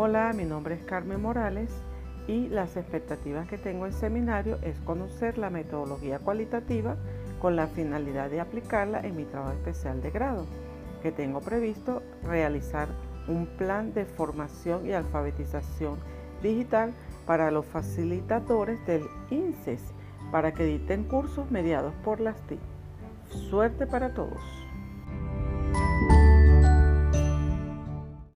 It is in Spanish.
Hola, mi nombre es Carmen Morales y las expectativas que tengo en seminario es conocer la metodología cualitativa con la finalidad de aplicarla en mi trabajo especial de grado, que tengo previsto realizar un plan de formación y alfabetización digital para los facilitadores del INSES para que editen cursos mediados por las TIC. Suerte para todos.